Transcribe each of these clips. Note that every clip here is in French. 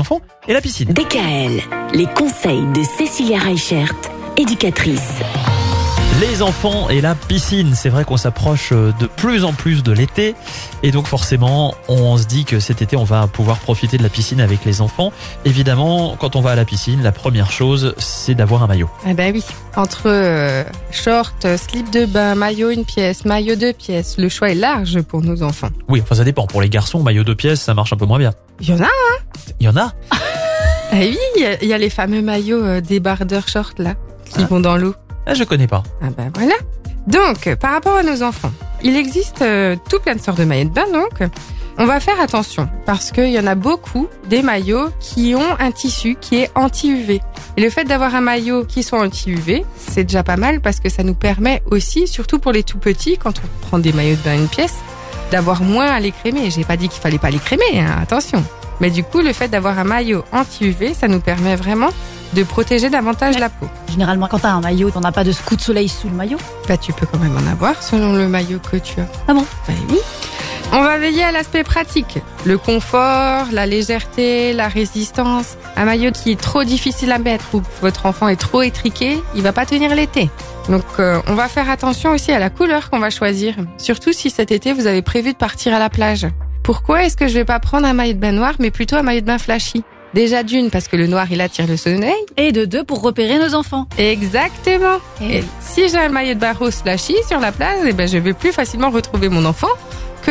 les enfants et la piscine. DKL, les conseils de Cécilia Reichert, éducatrice. Les enfants et la piscine, c'est vrai qu'on s'approche euh, de plus en plus de l'été et donc forcément on se dit que cet été on va pouvoir profiter de la piscine avec les enfants. Évidemment, quand on va à la piscine, la première chose c'est d'avoir un maillot. Ah bah oui, entre euh, short, slip de bain, maillot une pièce, maillot deux pièces, le choix est large pour nos enfants. Oui, enfin ça dépend. Pour les garçons, maillot deux pièces, ça marche un peu moins bien. Il y en a Il y en a Ah oui, il y a- il y, a les fameux maillots euh, débardeurs short là, qui Ah. vont dans l'eau. ah, Je connais pas. Ah bah voilà. Donc, par rapport à nos enfants, il existe euh, tout plein de sortes de maillots de bain, donc on va faire attention parce qu'il y en a beaucoup des maillots qui ont un tissu qui est anti-UV. Et le fait d'avoir un maillot qui soit anti-UV, c'est déjà pas mal parce que ça nous permet aussi, surtout pour les tout petits, quand on prend des maillots de bain une pièce, d'avoir moins à les crémer. J'ai pas dit qu'il fallait pas les crémer, hein, attention. Mais du coup, le fait d'avoir un maillot anti-UV, ça nous permet vraiment de protéger davantage la peau. Généralement, quand t'as un maillot, on n'a pas de coup de soleil sous le maillot? Bah, tu peux quand même en avoir selon le maillot que tu as. Ah bon? Bah oui. Veiller à l'aspect pratique. Le confort, la légèreté, la résistance. Un maillot qui est trop difficile à mettre ou votre enfant est trop étriqué, il va pas tenir l'été. Donc euh, on va faire attention aussi à la couleur qu'on va choisir. Surtout si cet été vous avez prévu de partir à la plage. Pourquoi est-ce que je vais pas prendre un maillot de bain noir mais plutôt un maillot de bain flashy? Déjà d'une parce que le noir il attire le soleil. Et de deux pour repérer nos enfants. Exactement. Et Et si j'ai un maillot de bain rose flashy sur la plage, eh ben je vais plus facilement retrouver mon enfant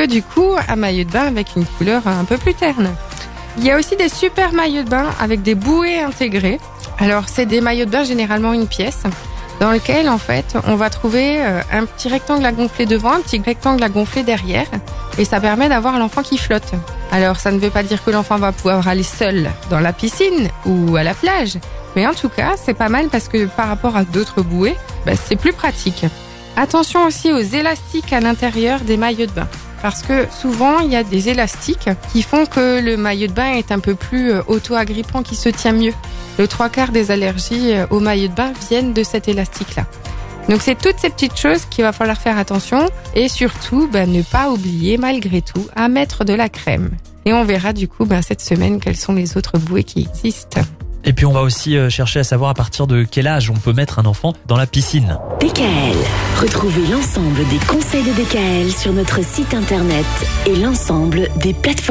du coup un maillot de bain avec une couleur un peu plus terne. Il y a aussi des super maillots de bain avec des bouées intégrées. Alors c'est des maillots de bain généralement une pièce dans lequel en fait on va trouver euh, un petit rectangle à gonfler devant, un petit rectangle à gonfler derrière et ça permet d'avoir l'enfant qui flotte. Alors ça ne veut pas dire que l'enfant va pouvoir aller seul dans la piscine ou à la plage, mais en tout cas c'est pas mal parce que par rapport à d'autres bouées, bah, c'est plus pratique. Attention aussi aux élastiques à l'intérieur des maillots de bain. Parce que souvent, il y a des élastiques qui font que le maillot de bain est un peu plus euh, auto-agrippant, qui se tient mieux. Le trois quarts des allergies euh, au maillot de bain viennent de cet élastique-là. Donc c'est toutes ces petites choses qu'il va falloir faire attention et surtout ben, ne pas oublier malgré tout à mettre de la crème. Et on verra du coup ben, cette semaine quelles sont les autres bouées qui existent. Et puis on va aussi euh, chercher à savoir à partir de quel âge on peut mettre un enfant dans la piscine. DKL, retrouvez l'ensemble des conseils de DKL sur notre site internet et l'ensemble des plateformes